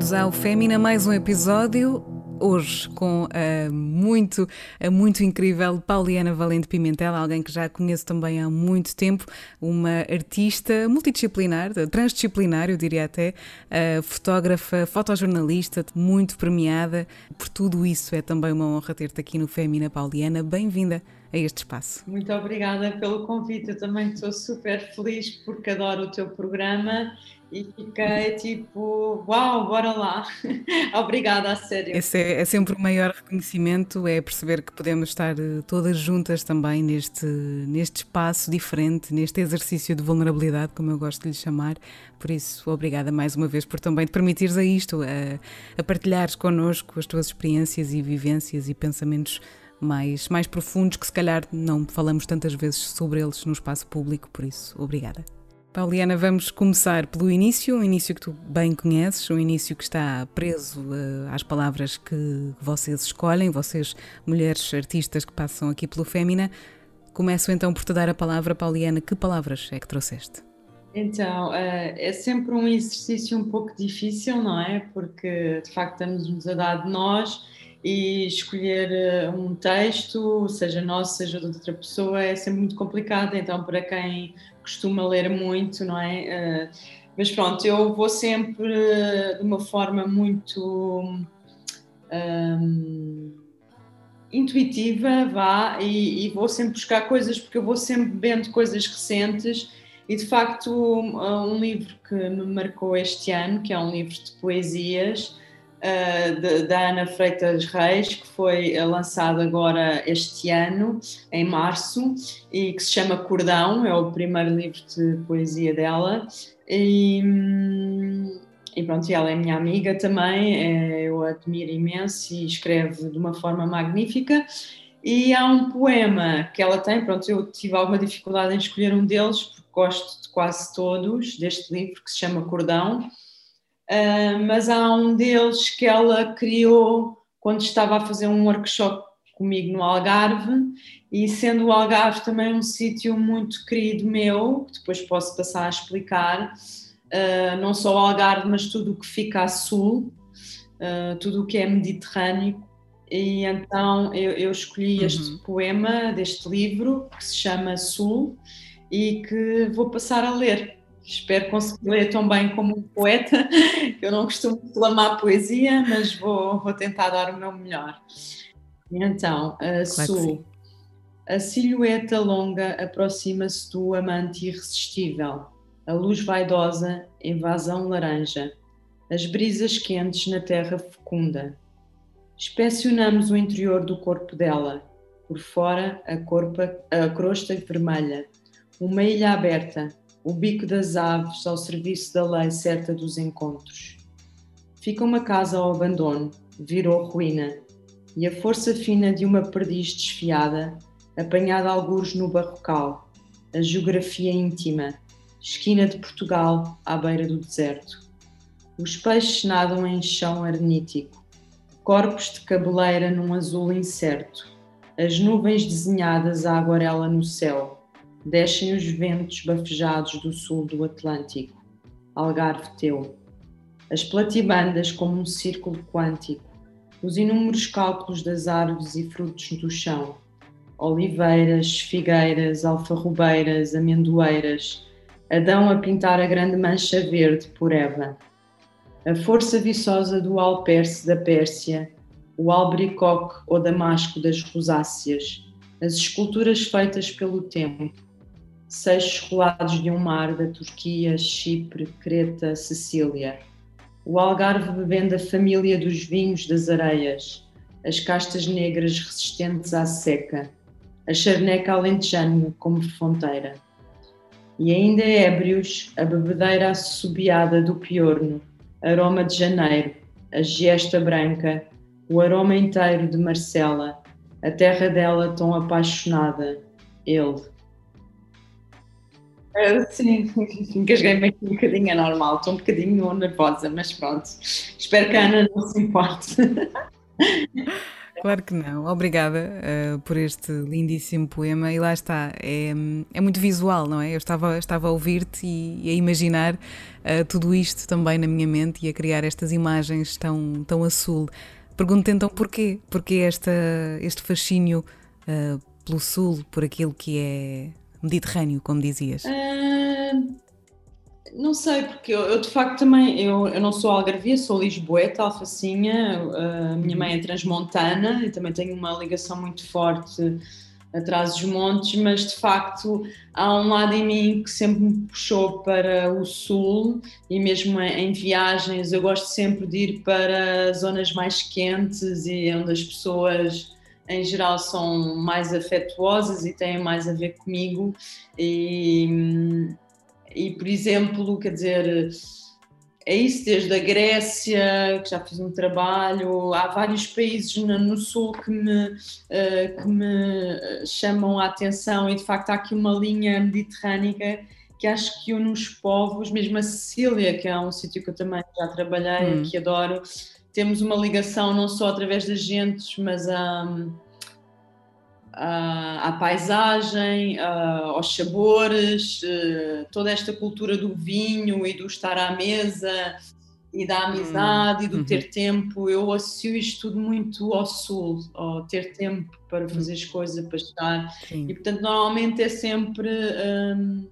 bem-vindos ao Fémina, mais um episódio. Hoje com a muito, a muito incrível Pauliana Valente Pimentel, alguém que já conheço também há muito tempo, uma artista multidisciplinar, transdisciplinar, eu diria até, fotógrafa, fotojornalista, muito premiada. Por tudo isso, é também uma honra ter-te aqui no Fémina, Pauliana. Bem-vinda a este espaço. Muito obrigada pelo convite. Eu também estou super feliz porque adoro o teu programa e fiquei tipo, uau, bora lá. Obrigada, a sério. Esse é, é, sempre o maior reconhecimento, é perceber que podemos estar eh, todas juntas também neste, neste espaço diferente, neste exercício de vulnerabilidade, como eu gosto de lhe chamar. Por isso, obrigada mais uma vez por também te permitires a isto, a, a partilhares connosco as tuas experiências e vivências e pensamentos mais, mais profundos que se calhar não falamos tantas vezes sobre eles no espaço público, por isso, obrigada. Pauliana, vamos começar pelo início, um início que tu bem conheces, um início que está preso uh, às palavras que vocês escolhem, vocês, mulheres artistas que passam aqui pelo Fémina. Começo então por te dar a palavra, Pauliana. Que palavras é que trouxeste? Então, uh, é sempre um exercício um pouco difícil, não é? Porque de facto estamos-nos a dar de nós e escolher uh, um texto, seja nosso, seja de outra pessoa, é sempre muito complicado. Então, para quem costuma ler muito, não é? Uh, mas pronto, eu vou sempre uh, de uma forma muito um, intuitiva, vá, e, e, vou sempre buscar coisas, porque eu vou sempre vendo coisas recentes. E de facto, um, um livro que me marcou este ano, que é um livro de poesias, uh, da Ana Freitas Reis, que foi lançado agora este ano, em março, e que se chama Cordão, é o primeiro livro de poesia dela. E, hum, e pronto, ela é minha amiga também, é, eu admiro imenso e escreve de uma forma magnífica. E há um poema que ela tem, pronto, eu tive alguma dificuldade em escolher um deles, porque gosto de quase todos deste livro, que se chama Cordão, Uh, mas há um deles que ela criou quando estava a fazer um workshop comigo no Algarve e sendo o Algarve também um sítio muito querido meu, que depois posso passar a explicar, uh, não só o Algarve, mas tudo o que fica a sul, uh, tudo o que é Mediterrâneo. E então eu, eu escolhi uhum. este poema deste livro que se chama Sul e que vou passar a ler. Espero conseguir ler tão bem como um poeta. Eu não costumo declamar poesia, mas vou, vou tentar dar o meu melhor. Então, a Sul. A silhueta longa aproxima-se do amante irresistível. A luz vaidosa, invasão laranja. As brisas quentes na terra fecunda. Inspecionamos o interior do corpo dela. Por fora, a, corpa, a crosta vermelha. Uma ilha aberta, o bico das aves ao serviço da lei certa dos encontros. Fica uma casa ao abandono, virou ruína, e a força fina de uma perdiz desfiada, apanhada algures no barrocal, a geografia íntima, esquina de Portugal à beira do deserto. Os peixes nadam em chão arnítico, corpos de cabeleira num azul incerto, as nuvens desenhadas à aguarela no céu, descem os ventos bafejados do sul do Atlântico, Algarve teu. As platibandas como um círculo quântico, os inúmeros cálculos das árvores e frutos do chão, oliveiras, figueiras, alfarrobeiras, amendoeiras, Adão a pintar a grande mancha verde por Eva. A força viçosa do alperce da Pérsia, o albricoque ou damasco das rosáceas, as esculturas feitas pelo tempo, seixos rolados de um mar da Turquia, Chipre, Creta, Sicília. O Algarve bebendo a família dos vinhos das areias, as castas negras resistentes à seca, a charneca alentejana como fronteira. E ainda ébrios, a bebedeira assobiada do piorno, aroma de janeiro, a giesta branca, o aroma inteiro de Marcela, a terra dela tão apaixonada, ele, Uh, sim, engasguei-me aqui um bocadinho, é normal, estou um bocadinho nervosa, mas pronto. Espero que a Ana não se importe. Claro que não. Obrigada uh, por este lindíssimo poema. E lá está, é, é muito visual, não é? Eu estava, estava a ouvir-te e, e, a imaginar uh, tudo isto também na minha mente e a criar estas imagens tão, tão a sul. Pergunto então porquê? Porquê esta, este fascínio uh, pelo sul, por aquilo que é Mediterrâneo, como dizias? Uh, não sei, porque eu, eu, de facto também, eu, eu não sou algarvia, sou lisboeta, alfacinha, a minha mãe é transmontana e também tenho uma ligação muito forte atrás dos montes, mas de facto há um lado em mim que sempre me puxou para o sul e mesmo em viagens eu gosto sempre de ir para zonas mais quentes e onde as pessoas em geral são mais afetuosas e têm mais a ver comigo e, e por exemplo, quer dizer é isso, desde a Grécia, que já fiz um trabalho, há vários países no, sul que me, uh, que me chamam a atenção e de facto há aqui uma linha mediterrânica que acho que une os povos, mesmo a Sicília, que é um sítio que eu também já trabalhei, hum. que adoro, temos uma ligação não só através das gentes, mas a. Um, à, paisagem, aos sabores, eh, toda esta cultura do vinho e do estar à mesa e da amizade hum. e do uhum. ter tempo. Eu associo isto tudo muito ao sul, ao ter tempo para fazer as coisas, para estar. Sim. E portanto, normalmente é sempre um,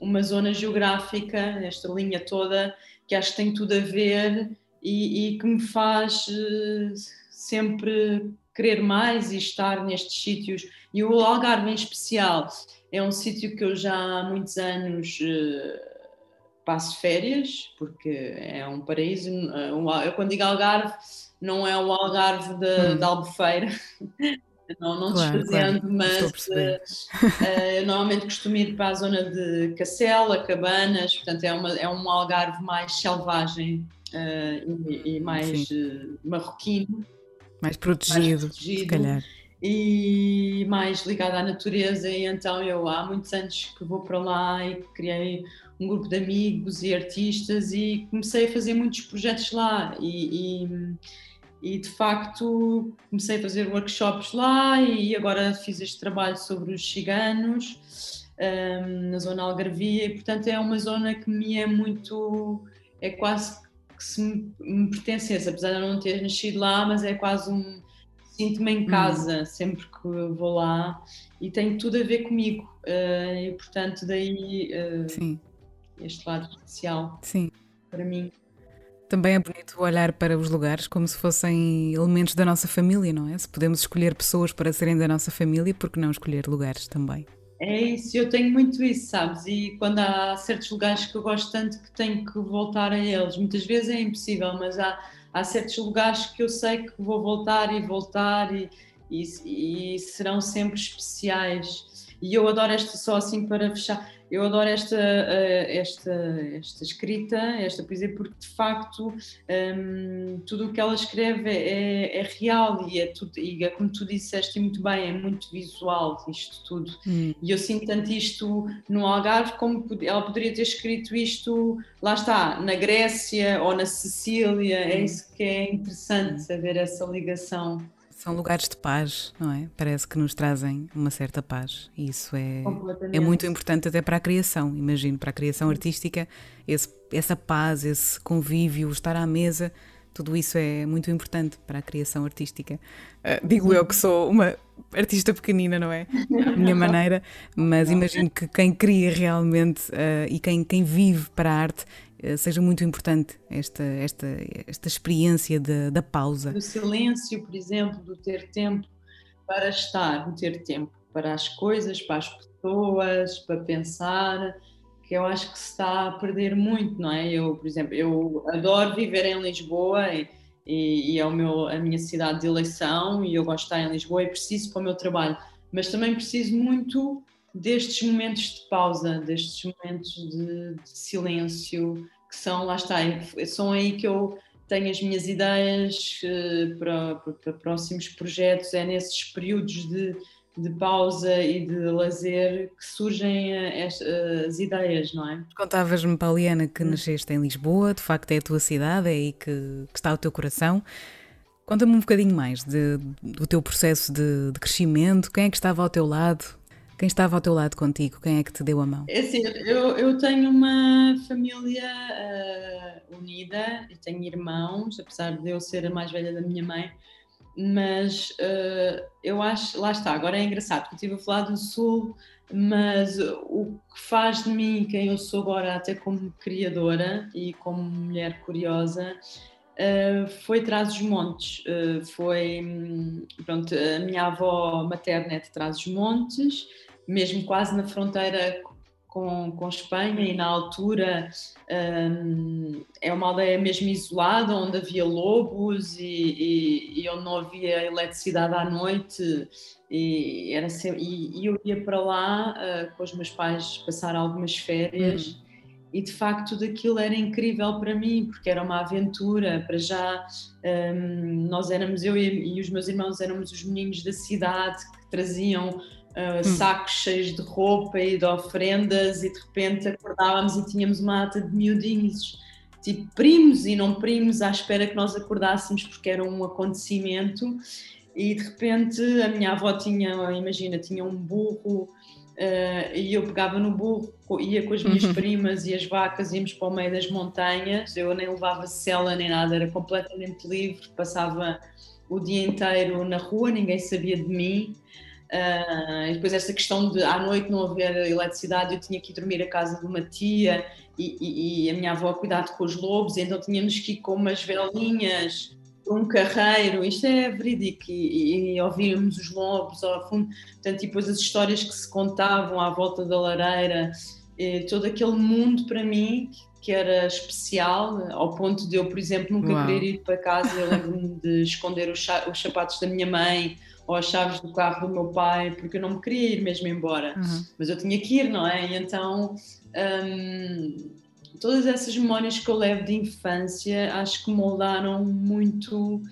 uma zona geográfica, esta linha toda, que acho que tem tudo a ver e, e que me faz uh, sempre querer mais e estar nestes sítios. E o Algarve em especial é um sítio que eu já há muitos anos uh, passo férias, porque é um paraíso. Uh, eu quando digo Algarve, não é o Algarve de, hum. da Albufeira. Não, não claro, desprezando, claro. mas uh, normalmente costumo ir para a zona de Cacela, Cabanas, portanto é, uma, é um Algarve mais selvagem uh, e, e, mais uh, marroquino. Mais protegido, mais protegido, se calhar. E mais ligado à natureza, e então eu há muitos anos que vou para lá e criei um grupo de amigos e artistas e comecei a fazer muitos projetos lá. E, e, e de facto comecei a fazer workshops lá e agora fiz este trabalho sobre os ciganos um, na zona Algarvia. E portanto é uma zona que me é muito, é quase que se me, me pertencesse, apesar de eu não ter nascido lá, mas é quase um. Sinto-me em hum. casa hum. sempre que vou lá e tem tudo a ver comigo. Uh, e portanto, daí uh, este lado especial Sim. para mim. Também é bonito olhar para os lugares como se fossem elementos da nossa família, não é? Se podemos escolher pessoas para serem da nossa família, por que não escolher lugares também? É isso, eu tenho muito isso, sabes? E quando há certos lugares que eu gosto tanto que tenho que voltar a eles, muitas vezes é impossível, mas há, há certos lugares que eu sei que vou voltar e voltar e, e, e serão sempre especiais. E eu adoro esta, só assim para fechar, eu adoro esta, eh, esta, esta escrita, esta poesia, porque de facto um, tudo o que ela escreve é, é real e é, tudo, e é como tu disseste muito bem, é muito visual isto tudo. Hum. E eu sinto tanto isto no Algarve como ela poderia ter escrito isto, lá está, na Grécia ou na Sicília, é hum. é isso que é interessante, saber essa ligação. São lugares de paz, não é? Parece que nos trazem uma certa paz. E isso é, é muito importante até para a criação, imagino, para a criação artística, esse, essa paz, esse convívio, estar à mesa, tudo isso é muito importante para a criação artística. Uh, digo eu que sou uma artista pequenina, não é? À minha maneira, mas imagino que quem cria realmente uh, e quem, quem vive para a arte seja muito importante esta, esta, esta experiência de, da pausa. Do silêncio, por exemplo, do ter tempo para estar, do ter tempo para as coisas, para as pessoas, para pensar, que eu acho que se está a perder muito, não é? Eu, por exemplo, eu adoro viver em Lisboa e, e, e é o meu, a minha cidade de eleição e eu gosto de estar em Lisboa e preciso para o meu trabalho, mas também preciso muito destes momentos de pausa, destes momentos de, de, silêncio, que são, lá está, são aí que eu tenho as minhas ideias uh, para, para, próximos projetos, é nesses períodos de, de pausa e de lazer que surgem eh, as, as ideias, não é? Contavas-me, Pauliana, que nasceste em Lisboa, de facto é a tua cidade, é aí que, que está o teu coração. Conta-me um bocadinho mais de, do teu processo de, de, crescimento. Quem é que estava ao teu lado? Quem estava ao teu lado contigo? Quem é que te deu a mão? É assim, eu, eu tenho uma família uh, unida e tenho irmãos, apesar de eu ser a mais velha da minha mãe. Mas uh, eu acho, lá está, agora é engraçado, porque eu estive a falar do Sul, mas o que faz de mim quem eu sou agora, até como criadora e como mulher curiosa, Uh, foi Trás-os-Montes. Uh, foi, hum, pronto, a minha avó materna é de Trás-os-Montes, mesmo quase na fronteira com, com Espanha e na altura um, é uma aldeia mesmo isolada, onde havia lobos e, e, e onde não havia eletricidade à noite e, era sempre, e, e eu ia para lá uh, com os meus pais passar algumas férias uhum e de facto tudo aquilo era incrível para mim, porque era uma aventura. Para já, um, nós éramos, eu e, e, os meus irmãos éramos os meninos da cidade que traziam uh, hum. sacos cheios de roupa e de ofrendas, e de repente acordávamos e tínhamos uma ata de miudinhos, tipo primos e não primos, à espera que nós acordássemos, porque era um acontecimento. E de repente a minha avó tinha, imagina, tinha um burro Uh, e eu pegava no burro, ia com as minhas uhum. primas e as vacas, íamos para o meio das montanhas, eu nem levava cela nem nada, era completamente livre, passava o dia inteiro na rua, ninguém sabia de mim. Uh, depois essa questão de à noite não haver eletricidade, eu tinha que ir dormir à casa de uma tia e, e, e a minha avó cuidado com os lobos, então tínhamos que ir com umas velinhas um carreiro, isto é verídico, e, e ouvíamos os lobos ao fundo, portanto, e depois as histórias que se contavam à volta da lareira, todo aquele mundo para mim que era especial, ao ponto de eu, por exemplo, nunca Uau. querer ir para casa, eu lembro-me de esconder os, os, sapatos da minha mãe ou as chaves do carro do meu pai, porque eu não me queria ir mesmo embora, uhum. mas eu tinha que ir, não é? E então... Hum, todas essas memórias que eu levo de infância acho que moldaram muito.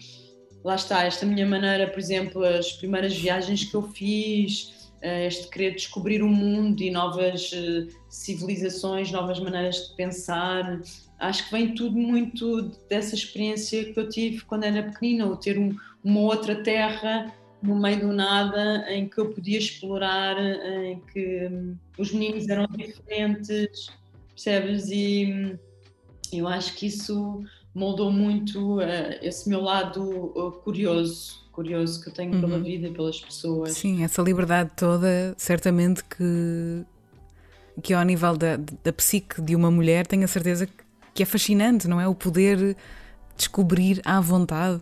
Lá está, esta minha maneira, por exemplo, as primeiras viagens que eu fiz, eh, este querer descobrir o mundo e novas eh, civilizações, novas maneiras de pensar. Acho que vem tudo muito dessa experiência que eu tive quando era pequenina, o ter um, uma outra terra no meio do nada em que eu podia explorar, em que hum, os meninos eram diferentes, percebes? E hum, eu acho que isso moldou muito uh, esse meu lado uh, curioso, curioso que eu tenho uhum. pela vida e pelas pessoas. Sim, essa liberdade toda, certamente que, que ao nível da, da psique de uma mulher, tenho a certeza que é fascinante, não é? O poder descobrir à vontade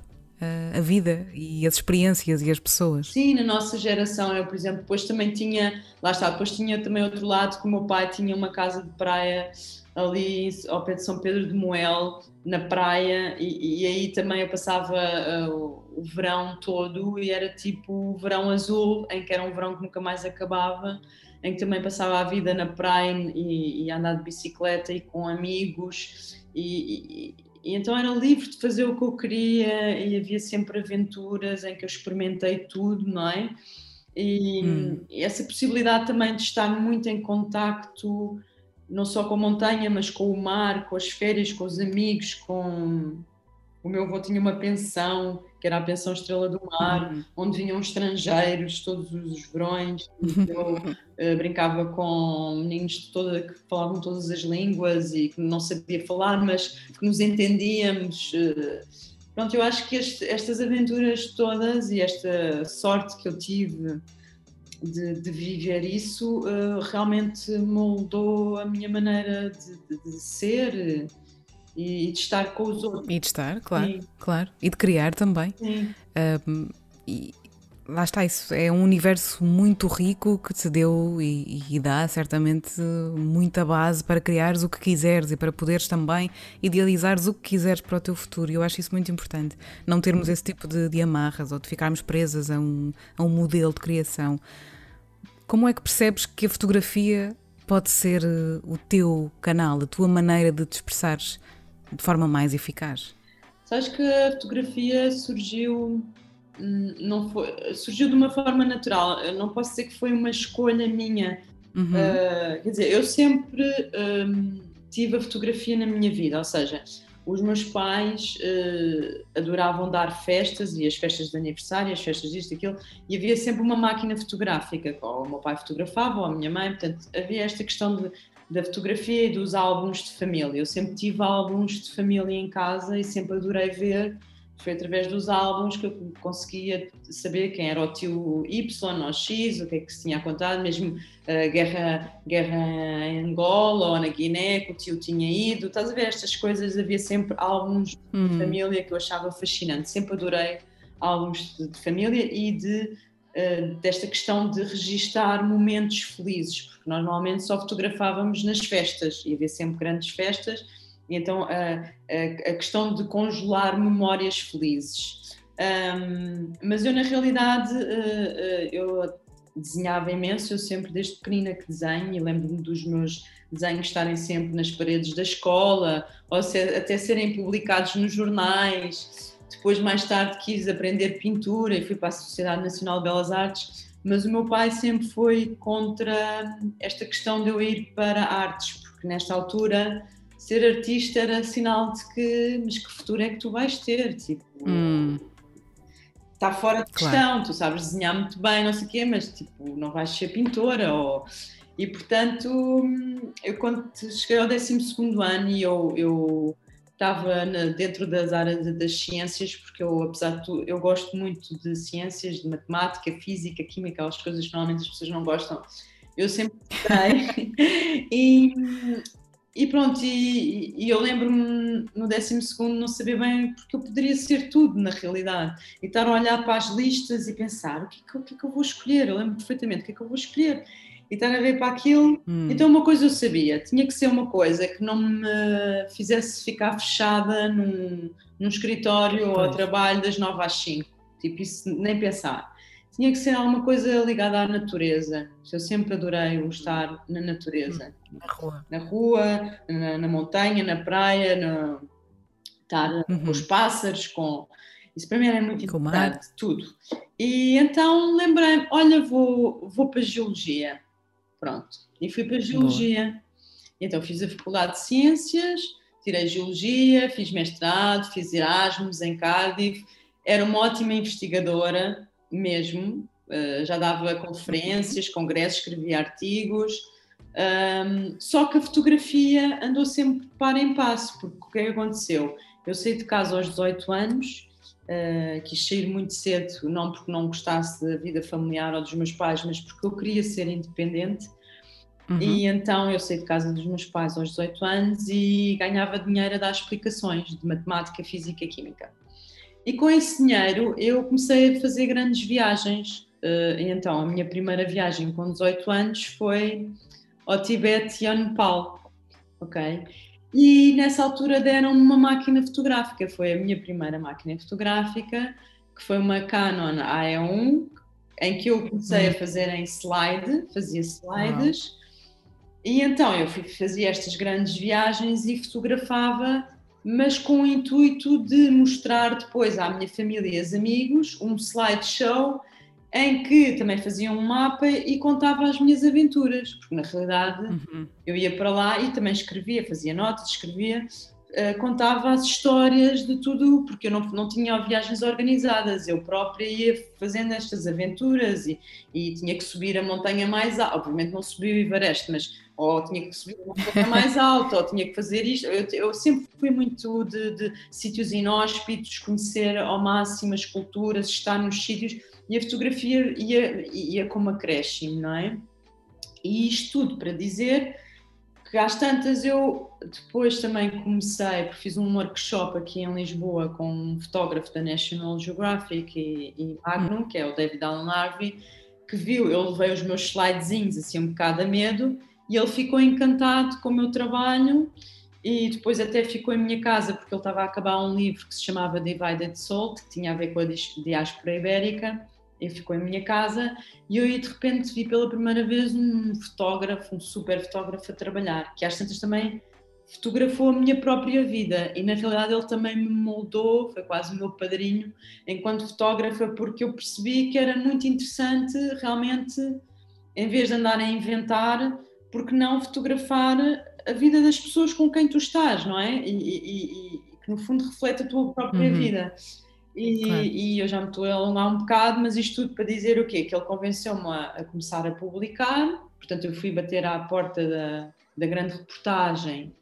a vida e as experiências e as pessoas. Sim, na nossa geração, eu, por exemplo, depois também tinha, lá está, depois tinha também outro lado, que o meu pai tinha uma casa de praia ali ao pé de São Pedro de Moel, na praia, e, e aí também eu passava uh, o verão todo e era tipo o verão azul, em que era um verão que nunca mais acabava, em que também passava a vida na praia e, e andar de bicicleta e com amigos. E, e então era livre de fazer o que eu queria e havia sempre aventuras em que eu experimentei tudo, não é? E, hum. essa possibilidade também de estar muito em contacto, não só com a montanha, mas com o mar, com as férias, com os amigos, com o meu avô tinha uma pensão, que era a pensão Estrela do Mar, uhum. onde vinham estrangeiros todos os verões. Eu uh, brincava com meninos de toda, que falavam todas as línguas e que não sabia falar, mas que nos entendíamos. Uh, pronto, eu acho que este, estas aventuras todas e esta sorte que eu tive de, de viver isso uh, realmente moldou a minha maneira de, de, de ser e, de estar com os outros. E de estar, claro, Sim. claro. E de criar também. Sim. Um, e lá está, isso é um universo muito rico que te deu e, e, dá certamente muita base para criares o que quiseres e para poderes também idealizares o que quiseres para o teu futuro. E eu acho isso muito importante. Não termos esse tipo de, de amarras ou de ficarmos presas a um, a um modelo de criação. Como é que percebes que a fotografia pode ser eh, o teu canal, a tua maneira de te expressares de forma mais eficaz? Sabes que a fotografia surgiu hum, não foi, surgiu de uma forma natural. Eu não posso dizer que foi uma escolha minha. Uhum. Uh, quer dizer, eu sempre um, tive a fotografia na minha vida, ou seja, os meus pais uh, adoravam dar festas e as festas de aniversário, as festas disto, aquilo, e havia sempre uma máquina fotográfica, ou o meu pai fotografava, ou a minha mãe, portanto, havia esta questão de, da fotografia e dos álbuns de família. Eu sempre tive álbuns de família em casa e sempre adorei ver foi através dos álbuns que eu conseguia saber quem era o tio Y ou X, o que é que se tinha contado, mesmo a uh, guerra, guerra em Angola ou na Guiné, que o tio tinha ido. Estás a ver estas coisas? Havia sempre álbuns uhum. de família que eu achava fascinante. Sempre adorei álbuns de, de família e de, desta questão de registar momentos felizes, porque nós normalmente só fotografávamos nas festas e havia sempre grandes festas então, a, a, questão de congelar memórias felizes. Um, mas eu, na realidade, uh, uh, eu desenhava imenso, eu sempre desde pequenina que desenho e lembro-me dos meus desenhos estarem sempre nas paredes da escola ou se, até serem publicados nos jornais. Depois, mais tarde, quis aprender pintura e fui para a Sociedade Nacional de Belas Artes, mas o meu pai sempre foi contra esta questão de eu ir para artes, porque nesta altura ser artista era sinal de que, mas que futuro é que tu vais ter? Tipo, hum. está fora de questão, claro. tu sabes desenhar muito bem, não sei o quê, mas tipo, não vais ser pintora. Ou... E portanto, eu quando cheguei ao 12 ano e eu, eu estava na, dentro das áreas das ciências, porque eu, apesar de tudo, eu gosto muito de ciências, de matemática, física, química, as coisas que normalmente as pessoas não gostam. Eu sempre gostei. e, e pronto, e, e eu lembro-me no 12 não saber bem porque eu poderia ser tudo na realidade. E estar a olhar para as listas e pensar: o que é o que, é que eu vou escolher? Eu lembro perfeitamente o que é que eu vou escolher. E estar a ver para aquilo. Hum. Então, uma coisa eu sabia: tinha que ser uma coisa que não me fizesse ficar fechada num, num escritório ou ao trabalho das 9 às 5. Tipo, isso nem pensar tinha que ser alguma coisa ligada à natureza. Eu sempre adorei o estar na natureza. Hum, na rua. Na rua, na, na montanha, na praia, no, estar uhum. com os pássaros, com. Isso para mim era muito com importante, tudo. E então lembrei-me: olha, vou, vou para a Geologia. Pronto. E fui para a Geologia. Boa. Então fiz a Faculdade de Ciências, tirei Geologia, fiz mestrado, fiz Erasmus em Cardiff. Era uma ótima investigadora, mesmo, uh, já dava conferências, congressos, escrevia artigos, um, só que a fotografia andou sempre para em passo, porque o que é que aconteceu? Eu saí de casa aos 18 anos, uh, quis sair muito cedo, não porque não gostasse da vida familiar ou dos meus pais, mas porque eu queria ser independente. Uhum. E então eu saí de casa dos meus pais aos 18 anos e ganhava dinheiro a dar explicações de matemática, física e química. E com esse dinheiro eu comecei a fazer grandes viagens. Uh, então, a minha primeira viagem com 18 anos foi ao Tibete e ao Nepal, ok? E nessa altura deram-me uma máquina fotográfica, foi a minha primeira máquina fotográfica, que foi uma Canon AE1, em que eu comecei a hum. fazer em slide, fazia slides, e então eu fazia estas grandes viagens e fotografava mas com o intuito de mostrar depois à minha família e aos amigos um slideshow em que também fazia um mapa e contava as minhas aventuras, porque na realidade uhum. eu ia para lá e também escrevia, fazia notas, escrevia, uh, contava as histórias de tudo, porque eu não, não tinha viagens organizadas, eu própria ia fazendo estas aventuras e, e tinha que subir a montanha mais alta, obviamente não subi o Everest, mas ou tinha que subir uma montanha mais alta, ou tinha que fazer isto. Eu, eu sempre fui muito de, de, sítios inóspitos, conhecer ao máximo as culturas, estar nos sítios, e a fotografia ia, ia como acréscimo, não é? E isto tudo para dizer que às tantas eu depois também comecei, porque fiz um workshop aqui em Lisboa com um fotógrafo da National Geographic e, e Magnum, que é o David Allen Harvey, que viu, eu levei os meus slidezinhos assim um bocado a medo e ele ficou encantado com o meu trabalho e depois até ficou em minha casa porque ele estava a acabar um livro que se chamava Divided Soul, que tinha a ver com a diáspora ibérica, e ficou em minha casa e eu de repente vi pela primeira vez um fotógrafo, um super fotógrafo a trabalhar, que às tantas também fotografou a minha própria vida e na realidade ele também me moldou, foi quase o meu padrinho enquanto fotógrafa porque eu percebi que era muito interessante realmente em vez de andar a inventar porque não fotografar a vida das pessoas com quem tu estás, não é? E, e, e que no fundo reflete a tua própria uhum. vida. E, claro. e, eu já me estou a alongar um bocado, mas isto tudo para dizer o quê? Que ele convenceu-me a, a, começar a publicar, portanto eu fui bater à porta da, da grande reportagem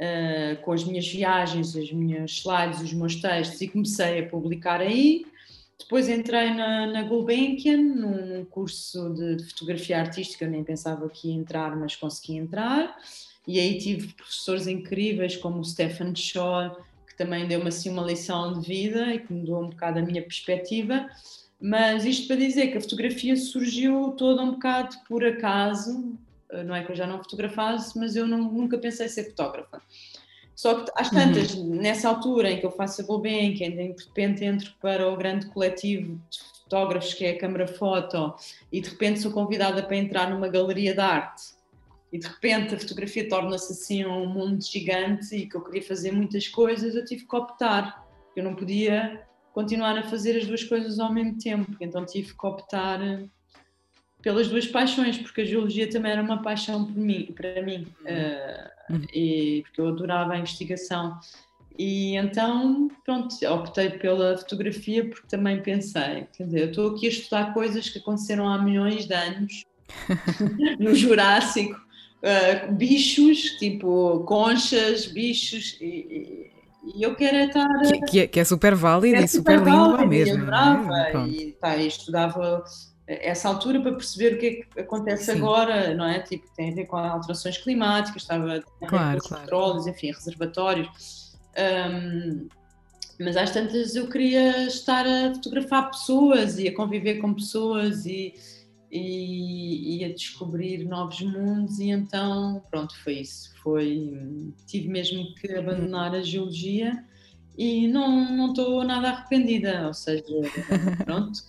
uh, com as minhas viagens, as minhas slides, os meus textos e comecei a publicar aí. Depois entrei na, na Gulbenkian, num, curso de, de, fotografia artística, eu nem pensava que ia entrar, mas consegui entrar. E aí tive professores incríveis como o Stephen Shaw, que também deu-me assim uma lição de vida e que mudou um bocado a minha perspectiva. Mas isto para dizer que a fotografia surgiu toda um bocado por acaso, não é que eu já não fotografasse, mas eu não, nunca pensei ser fotógrafa. Só que às tantas, uhum. nessa altura em que eu faço a Gulbenkian, de repente entro para o grande coletivo de fotógrafos que é a Câmara Foto e de repente sou convidada para entrar numa galeria de arte e de repente a fotografia torna-se assim um mundo gigante e que eu queria fazer muitas coisas, eu tive que optar. Eu não podia continuar a fazer as duas coisas ao mesmo tempo, então tive que optar pelas duas paixões, porque a geologia também era uma paixão por mim, para mim, uh, e porque eu adorava a investigação. E então, pronto, optei pela fotografia porque também pensei, quer dizer, eu estou aqui a estudar coisas que aconteceram há milhões de anos no Jurássico uh, bichos, tipo conchas, bichos, e, e eu quero é estar. Que, que, é, que é super válido é e super, super lindo mesmo. Eu adorava, é? e, tá, estudava essa altura para perceber o que é que acontece Sim. agora, não é? Tipo, tem a ver com alterações climáticas, estava claro, com claro. petróleos, enfim, reservatórios. Um, mas às tantas eu queria estar a fotografar pessoas e a conviver com pessoas e, e, e, a descobrir novos mundos e então pronto foi isso. Foi tive mesmo que abandonar a geologia e não não estou nada arrependida ou seja pronto.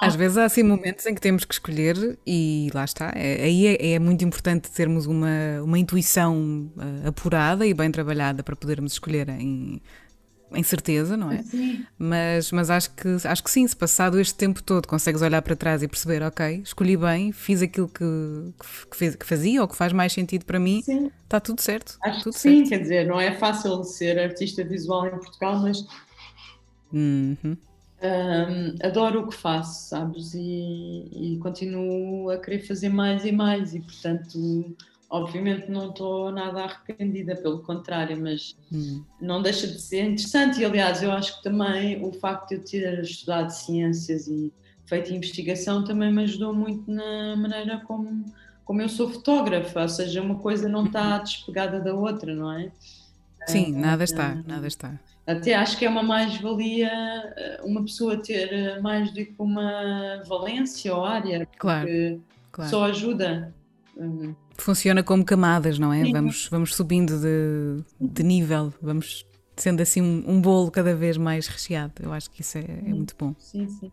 Às vezes há assim momentos em que temos que escolher e lá está. É, aí é, é, muito importante termos uma uma intuição uh, apurada e bem trabalhada para podermos escolher em em certeza, não é? Sim. Mas, mas acho, que, acho que sim, se passado este tempo todo consegues olhar para trás e perceber, ok, escolhi bem, fiz aquilo que, que, fez, que fazia ou que faz mais sentido para mim, sim. está tudo certo. Acho tudo que sim, quer dizer, não é fácil ser artista visual em Portugal, mas uhum. um, adoro o que faço, sabes? E, e continuo a querer fazer mais e mais, e portanto Obviamente não estou nada arrependida, pelo contrário, mas hum. não deixa de ser interessante. E aliás, eu acho que também o facto de eu ter estudado ciências e feito investigação também me ajudou muito na maneira como, como eu sou fotógrafa, ou seja, uma coisa não está despegada da outra, não é? Sim, nada está, nada está. Até acho que é uma mais-valia eh, uma pessoa ter eh, mais do que uma valência ou área, claro, claro. só ajuda. Uhum. Funciona como camadas, não é? Vamos, vamos subindo de, de nível, vamos sendo assim um, um, bolo cada vez mais recheado. Eu acho que isso é, é muito bom. Sim, sim.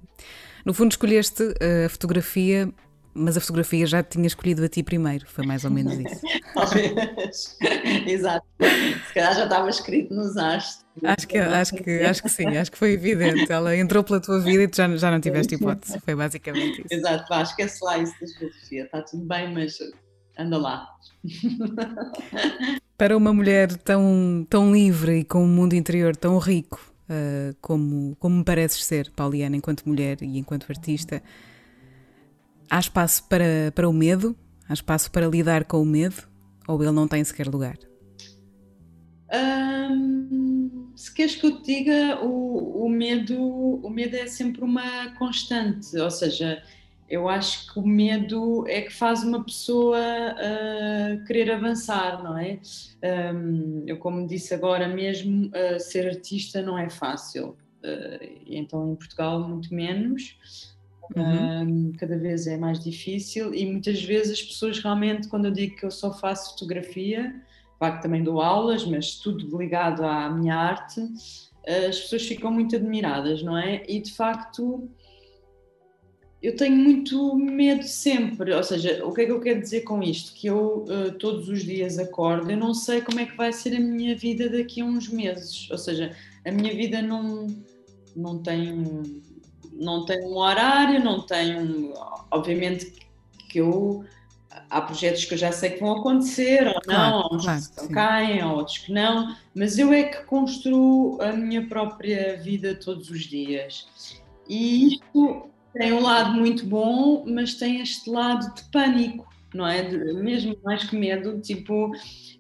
No fundo, escolheste eh, a fotografia, mas a fotografia já te tinha escolhido a ti primeiro, foi mais ou menos isso. Talvez. Exato. Se calhar já estava escrito nos astros. Acho que, acho, que, acho que sim, acho que foi evidente. Ela entrou pela tua vida e tu já, já não tiveste hipótese. Foi basicamente isso. Exato, vá, esquece lá isso da fotografia. Está tudo bem, mas anda lá. Para uma mulher tão, tão livre e com um mundo interior tão rico uh, como, como me pareces ser, Pauliana, enquanto mulher e enquanto artista, há espaço para, para o medo? Há espaço para lidar com o medo? Ou ele não tem sequer lugar? Se queres que eu te diga, o, o, medo, o medo é sempre uma constante, ou seja, eu acho que o medo é que faz uma pessoa uh, querer avançar, não é? Um, eu, como disse agora mesmo, uh, ser artista não é fácil. Uh, então, em Portugal, muito menos. Uhum. cada vez é mais difícil e muitas vezes as pessoas realmente, quando eu digo que eu só faço fotografia, claro que também dou aulas, mas tudo ligado à minha arte, as pessoas ficam muito admiradas, não é? E de facto eu tenho muito medo sempre, ou seja, o que é que eu quero dizer com isto? Que eu uh, todos os dias acordo, eu não sei como é que vai ser a minha vida daqui a uns meses, ou seja, a minha vida não, não tem não tem um horário, não tem um, obviamente que eu há projetos que eu já sei que vão acontecer, ou claro, não, há uns claro, que caem, outros que não, mas eu é que construo a minha própria vida todos os dias. E isto tem um lado muito bom, mas tem este lado de pânico, não é? De, mesmo mais que medo, tipo,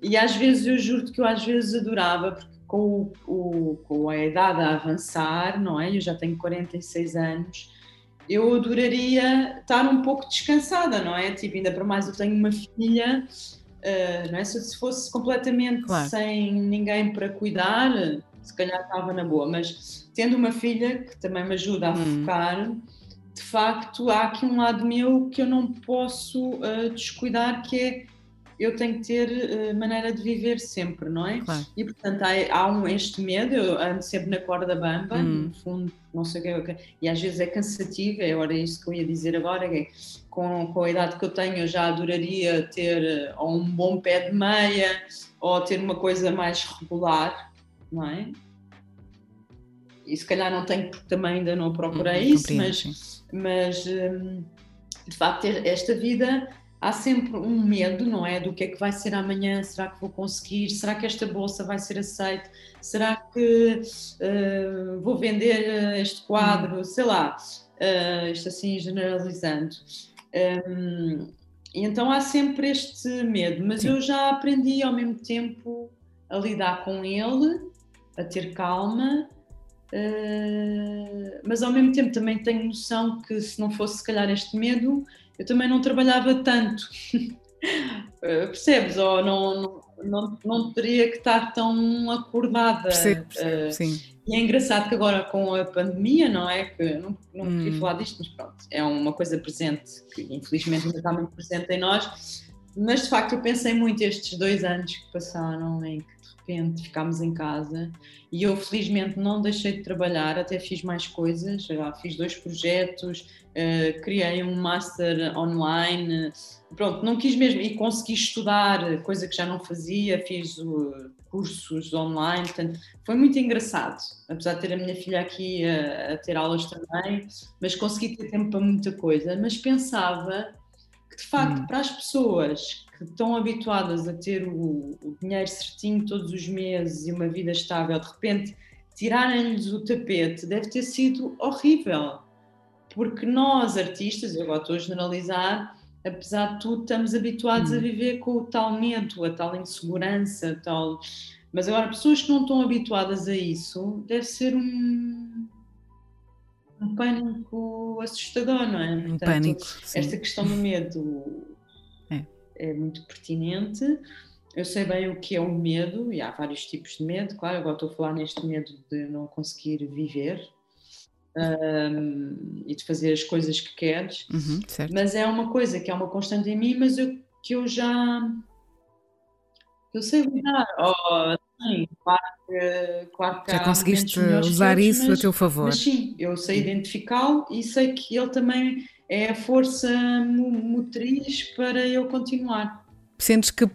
e às vezes eu juro que eu às vezes adorava, porque com, o, com a idade a avançar, não é? Eu já tenho 46 anos, eu adoraria estar um pouco descansada, não é? Tipo, ainda para mais eu tenho uma filha, uh, não é? Se fosse completamente claro. sem ninguém para cuidar, se calhar estava na boa, mas tendo uma filha que também me ajuda a hum. focar, de facto há aqui um lado meu que eu não posso uh, descuidar, que é eu tenho que ter uh, maneira de viver sempre, não é? Claro. E portanto há, há um, este medo, eu ando sempre na corda bamba, hum. no fundo, não sei o que, e às vezes é cansativo, é hora isso que eu ia dizer agora, é, com, com a idade que eu tenho, eu já adoraria ter eh, ou um bom pé de meia, ou ter uma coisa mais regular, não é? E se calhar não tenho, porque também ainda não procurei hum, isso, mas, mas hum, de facto esta vida há sempre um medo, não é? Do que é que vai ser amanhã? Será que vou conseguir? Será que esta bolsa vai ser aceita? Será que uh, vou vender eh, este quadro? Sei lá, uh, isto assim generalizando. Um, e então há sempre este medo, mas Sim. eu já aprendi ao mesmo tempo a lidar com ele, a ter calma. Uh, mas ao mesmo tempo também tenho noção que se não fosse se calhar este medo, eu também não trabalhava tanto. Eh, percebes? Ou não, não, não, não, teria que estar tão acordada. Percebo, percebo, uh, sim. E é engraçado que agora com a pandemia, não é? Que não, não hum. queria falar disto, mas pronto, é uma coisa presente, que infelizmente ainda está muito presente em nós. Mas de facto eu pensei muito estes dois anos que passaram em que repente ficámos em casa e eu felizmente não deixei de trabalhar, até fiz mais coisas, já fiz dois projetos, uh, criei um master online, pronto, não quis mesmo e consegui estudar, coisa que já não fazia, fiz uh, cursos online, portanto, foi muito engraçado, apesar de ter a minha filha aqui a, a ter aulas também, mas consegui ter tempo para muita coisa, mas pensava que de facto hum. para as pessoas que estão habituadas a ter o, o, dinheiro certinho todos os meses e uma vida estável, de repente tirarem-lhes o tapete deve ter sido horrível. Porque nós, artistas, eu agora estou a generalizar, apesar de tudo, estamos habituados hum. a viver com o tal medo, a tal insegurança, a tal. Mas agora, pessoas que não estão habituadas a isso, deve ser um, um pânico assustador, não é? Portanto, um pânico. Sim. Esta questão do medo é muito pertinente. Eu sei bem o que é o medo, e há vários tipos de medo, claro, agora estou a falar neste medo de não conseguir viver um, e de fazer as coisas que queres, uhum, mas é uma coisa que é uma constante em mim, mas eu, que eu já eu sei lidar. Oh, sim, claro que, claro que já conseguiste usar isso mas, a teu favor. Mas sim, eu sei identificá-lo e sei que ele também é a força motriz para eu continuar. Sentes que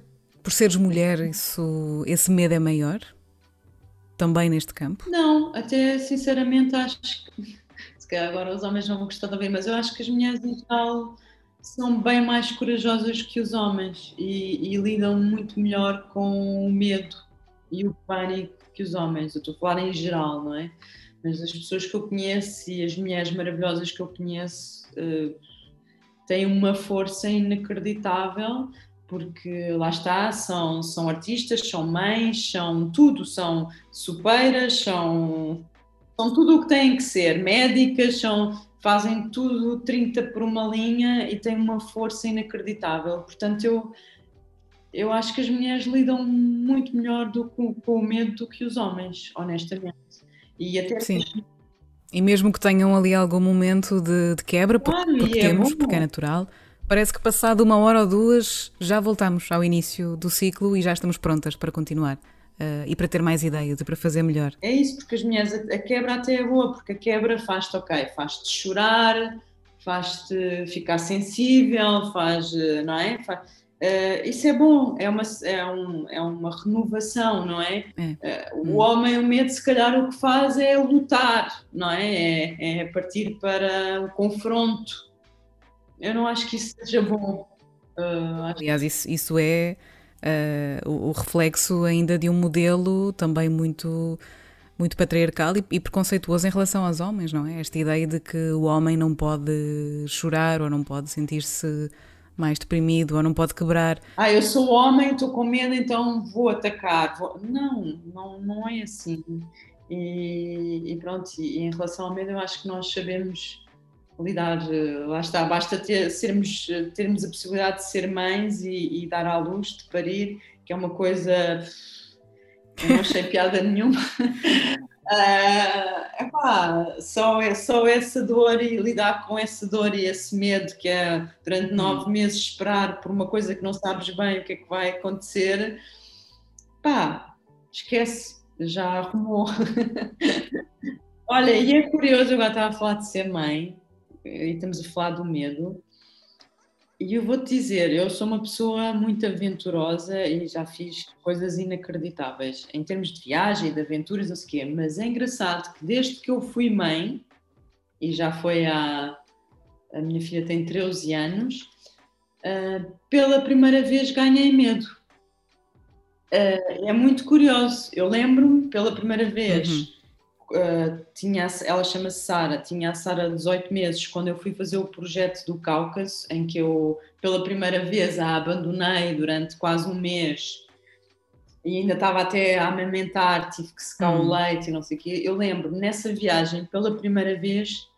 por seres mulher isso, esse medo é maior? Também neste campo? Não, até sinceramente acho que se calhar agora os homens não vão gostar de ouvir, mas eu acho que as mulheres em geral são bem mais corajosas que os homens e, e lidam muito melhor com o medo e o pânico que os homens. Eu estou a falar em geral, não é? Mas as pessoas que eu conheço e as mulheres maravilhosas que eu conheço uh, têm uma força inacreditável, porque lá está, são, são artistas, são mães, são tudo, são supeiras, são, são tudo o que têm que ser, médicas, são, fazem tudo 30 por uma linha e têm uma força inacreditável. Portanto, eu, eu acho que as mulheres lidam muito melhor do, com, com o medo do que os homens, honestamente. E até Sim. E mesmo que tenham ali algum momento de, de quebra, porque, claro, porque é temos, porque é natural, parece que passado uma hora ou duas já voltamos ao início do ciclo e já estamos prontas para continuar. Uh, e para ter mais ideias e para fazer melhor. É isso, porque as mulheres, a, a quebra até é boa, porque a quebra faz-te, ok, faz-te chorar, faz-te ficar sensível, faz, eh, não é? Faz, Uh, isso é bom, é uma, é, um, é uma renovação, não é? é. Uh, o hum. homem, o medo, se calhar o que faz é lutar, não é? É, é partir para o confronto. Eu não acho que isso seja bom. Uh, Aliás, isso, isso é o, o, reflexo ainda de um modelo também muito muito patriarcal e, e, preconceituoso em relação aos homens, não é? Esta ideia de que o homem não pode chorar ou não pode sentir-se mais deprimido ou não pode quebrar. Ah, eu sou homem, estou com medo, então vou atacar. Vou... Não, não, não é assim. E, e pronto, e em relação ao medo, eu acho que nós sabemos lidar, lá está, basta ter, sermos, termos a possibilidade de ser mães e, e dar à luz, de parir, que é uma coisa eu não achei piada nenhuma. Uh, epá, só, só essa dor e lidar com essa dor e esse medo que é durante nove uhum. meses esperar por uma coisa que não sabes bem o que é que vai acontecer, pá, esquece, já arrumou. Olha, e é curioso, agora estava a falar de ser mãe, e estamos a falar do medo, e eu vou-te dizer, eu sou uma pessoa muito aventurosa e já fiz coisas inacreditáveis em termos de viagem, de aventuras, não sei o quê, mas é engraçado que desde que eu fui mãe, e já foi há. A minha filha tem 13 anos, uh, pela primeira vez ganhei medo. Uh, é muito curioso. Eu lembro-me, pela primeira vez. Uhum Uh, tinha, ela chama-se Sara, tinha a Sara 18 meses quando eu fui fazer o projeto do Cáucaso, em que eu pela primeira vez a abandonei durante quase um mês e ainda estava até a amamentar, tive que secar hum. o leite e não sei o quê. Eu lembro nessa viagem, pela primeira vez,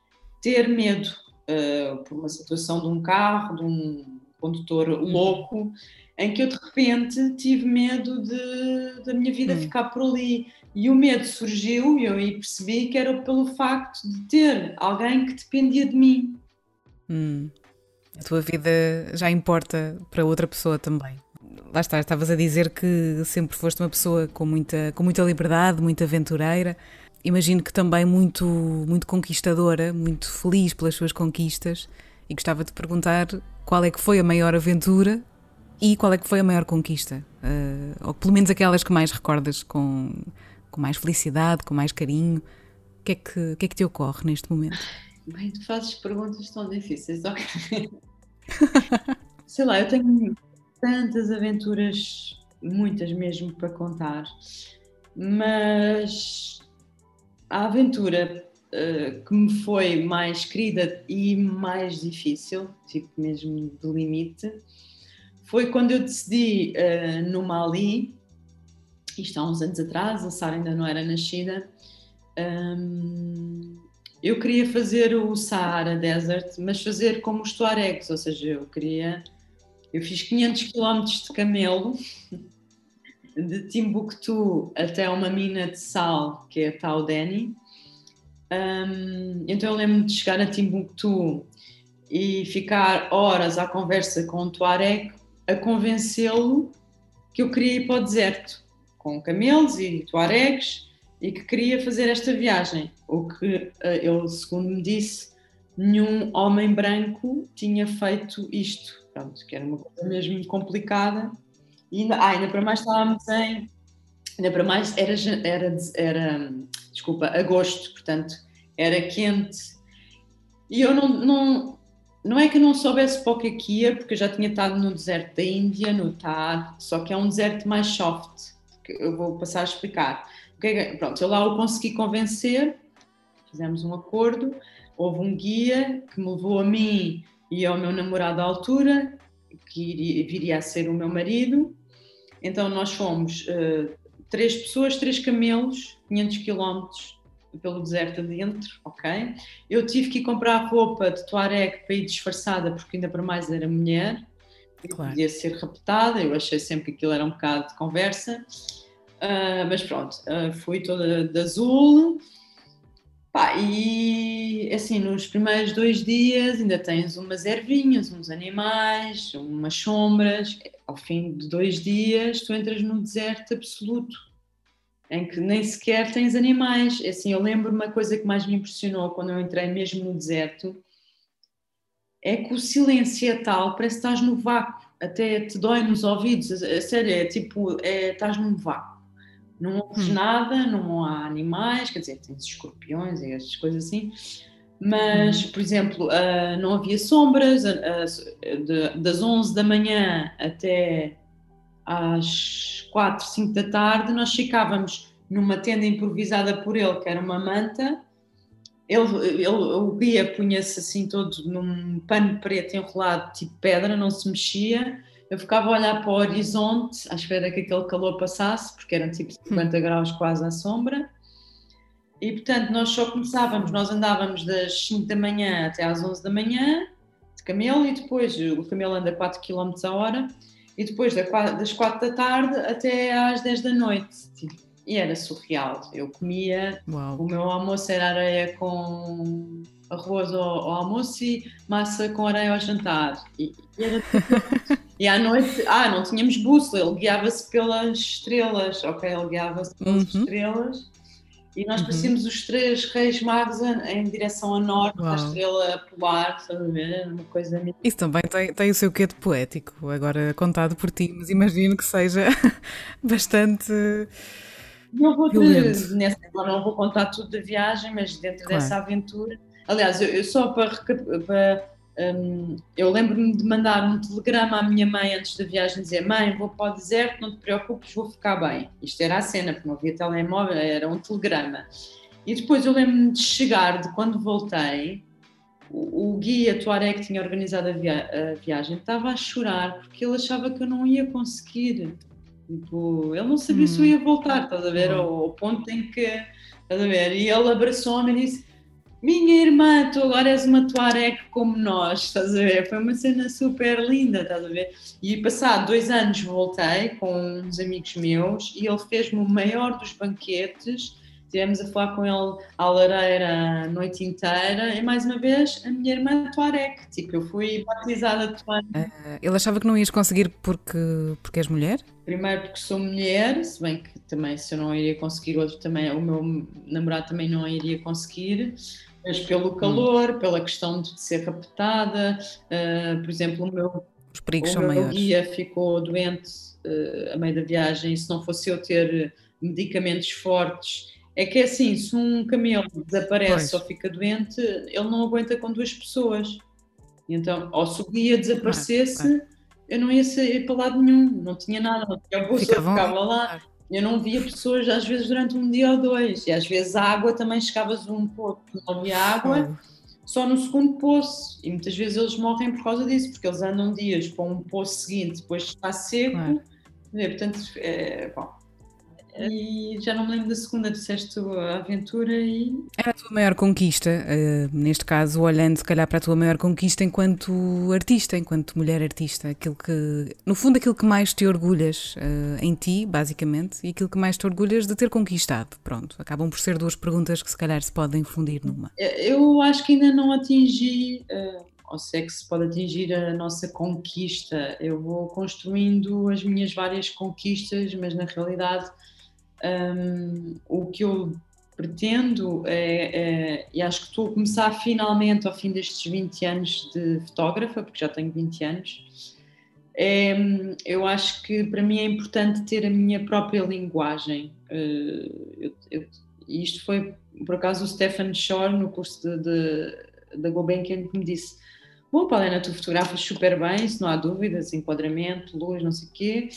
ter medo uh, por uma situação de um carro, de um condutor hum. louco, em que eu de repente tive medo de da minha vida hum. ficar por ali e o medo surgiu e eu aí percebi que era pelo facto de ter alguém que dependia de mim. Hum. A tua vida já importa para outra pessoa também. Lá está, estavas a dizer que sempre foste uma pessoa com muita, com muita liberdade, muito aventureira. Imagino que também muito, muito conquistadora, muito feliz pelas suas conquistas. E gostava de perguntar qual é que foi a maior aventura e qual é que foi a maior conquista? Uh, ou pelo menos aquelas que mais recordas com, com mais felicidade, com mais carinho? O que é que, o que, é que te ocorre neste momento? Bem, tu fazes perguntas tão difíceis. Sei lá, eu tenho tantas aventuras, muitas mesmo para contar, mas a aventura uh, que me foi mais querida e mais difícil, tipo mesmo do limite, foi quando eu decidi uh, no Mali isto há uns anos atrás, a Sara ainda não era nascida, um, eu queria fazer o Sahara Desert, mas fazer como os Tuaregs, ou seja, eu queria. Eu fiz 500 km de camelo, de Timbuktu até uma mina de sal, que é a Taudeni. Um, então eu lembro-me de chegar a Timbuktu e ficar horas à conversa com o Tuareg a convencê-lo que eu queria ir para o deserto com camelos e tuaregs e que queria fazer esta viagem. O que eh, ele, segundo me disse, nenhum homem branco tinha feito isto. Pronto, que era uma coisa mesmo complicada. E ainda, ah, ainda para mais estávamos em. Ainda para mais era, era, era desculpa, agosto, portanto era quente. E eu não, não, não é que eu não soubesse para o porque eu já tinha estado no deserto da Índia, no Thar, só que é um deserto mais soft que eu vou passar a explicar. É pronto, eu lá o consegui convencer, fizemos um acordo, houve um guia que me levou a mim e ao meu namorado à altura, que iria, viria a ser o meu marido. Então nós fomos uh, três pessoas, três camelos, 500 quilómetros pelo deserto adentro, ok? Eu tive que ir comprar roupa de Tuareg para ir disfarçada, porque ainda para mais era mulher, claro. podia ser raptada, eu achei sempre que aquilo era um bocado de conversa. Uh, mas pronto, uh, fui toda de azul. Pá, e assim, nos primeiros dois dias ainda tens umas ervinhas, uns animais, umas sombras. Ao fim de dois dias, tu entras num deserto absoluto, em que nem sequer tens animais. Assim, eu lembro uma coisa que mais me impressionou quando eu entrei mesmo no deserto, é que o silêncio é tal, parece que estás no vácuo, até te dói nos ouvidos, a, sério, é tipo, é, estás num vácuo não ouves hum. nada, não há animais, quer dizer, tens escorpiões e essas coisas assim, Mas, uhum. por exemplo, uh, não havia sombras, uh, de, das 11 da manhã até às 4, 5 da tarde, nós ficávamos numa tenda improvisada por ele, que era uma manta. Ele, ele, o guia punha-se assim todo num pano preto enrolado, tipo pedra, não se mexia. Eu ficava a olhar para o horizonte, à espera que aquele calor passasse, porque eram tipo 50 graus quase à sombra. E portanto, nós só começávamos, nós andávamos das 5 da manhã até às 11 da manhã de camelo, e depois o camelo anda 4 km a hora, e depois das 4 da tarde até às 10 da noite. Tipo, e era surreal. Eu comia, Uau. o meu almoço era areia com arroz ao, ao, almoço e massa com areia ao jantar. E, e, era e à noite, ah, não tínhamos bússola, ele guiava-se pelas estrelas, ok? Ele guiava-se pelas uhum. estrelas e nós uhum. parecíamos os três reis magos em direção a norte, Uau. da estrela polar, ver? Uma coisa Isso também tem, tem o seu quê de poético, agora contado por ti, mas imagino que seja bastante. Não vou, nessa, não vou contar tudo da viagem, mas dentro claro. dessa aventura. Aliás, eu, eu só para, para um, eu lembro-me de mandar um telegrama à minha mãe antes da viagem dizer: Mãe, vou para o deserto, não te preocupes, vou ficar bem. Isto era a cena, porque não havia telemóvel, era um telegrama. E depois eu lembro-me de chegar, de quando voltei, o, o guia Tuareg que tinha organizado a, via a, viagem estava a chorar porque ele achava que eu não ia conseguir. Tipo, ele não sabia hum. se eu ia voltar, estás a ver? Hum. Ao, ao ponto em que, estás a ver? E ele abraçou-me e disse minha irmã, tu agora és uma Tuareg como nós, estás a ver? Foi uma cena super linda, estás a ver? E passado dois anos voltei com uns amigos meus e ele fez-me o maior dos banquetes. Estivemos a falar com ele à lareira a noite inteira e mais uma vez a minha irmã Tuareg. Tipo, eu fui batizada Tuareg. Uh, ele achava que não ias conseguir porque, porque és mulher? Primeiro porque sou mulher, se bem que também se eu não iria conseguir outro também, o meu namorado também não iria conseguir mas pelo hum. calor, hum. pela questão de ser raptada, uh, por exemplo, o meu, Os perigos o são meu maiores. guia ficou doente uh, a meio da viagem, se não fosse eu ter medicamentos fortes, é que é assim, se um camelo desaparece pois. ou fica doente, ele não aguenta com duas pessoas. Então, ou se o guia desaparecesse, eu não ia sair para lado nenhum, não tinha nada, não tinha bolsa, ficava lá. Eu não via pessoas, às vezes, durante um dia ou dois. E às vezes a água também chegavas um poço, não havia água, só no segundo poço. E muitas vezes eles morrem por causa disso, porque eles andam dias para um poço seguinte, depois está seco. Portanto, é, bom, e já não me lembro da segunda, disseste a aventura e. Era a tua maior conquista, uh, neste caso, olhando se calhar para a tua maior conquista enquanto artista, enquanto mulher artista, aquilo que, no fundo, aquilo que mais te orgulhas uh, em ti, basicamente, e aquilo que mais te orgulhas de ter conquistado. Pronto, acabam por ser duas perguntas que se calhar se podem fundir numa. Eu acho que ainda não atingi. Uh ou se é que se pode atingir a nossa conquista. Eu vou construindo as minhas várias conquistas, mas na realidade um, o que eu pretendo é, é, e acho que estou a começar finalmente ao fim destes 20 anos de fotógrafa, porque já tenho 20 anos, é, eu acho que para mim é importante ter a minha própria linguagem. Eu, isto foi, por acaso, o Stefan Shore, no curso de, de, da Gulbenkian, que me disse: Bom, Paulina, tu fotografas super bem, se não há dúvidas, enquadramento, luz, não sei o quê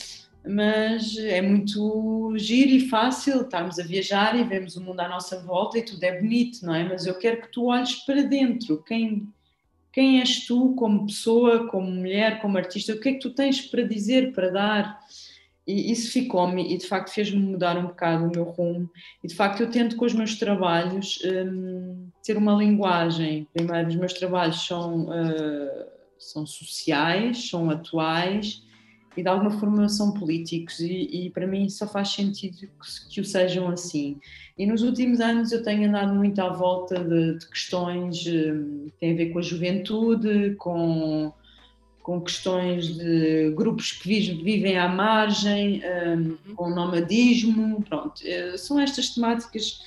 mas é muito giro e fácil estarmos a viajar e vemos o mundo à nossa volta e tudo é bonito, não é? Mas eu quero que tu olhes para dentro, quem, quem és tu como pessoa, como mulher, como artista, o que é que tu tens para dizer, para dar? E isso ficou-me e de facto fez-me mudar um bocado o meu rumo. E de facto eu tento com os meus trabalhos um, ter uma linguagem. Primeiro, os meus trabalhos são, uh, são sociais, são atuais e de alguma forma são políticos e, e, para mim só faz sentido que, que, o sejam assim. E nos últimos anos eu tenho andado muito à volta de, de questões hum, que têm a ver com a juventude, com, com questões de grupos que vivem à margem, um, uhum. com nomadismo, pronto, eh, são estas temáticas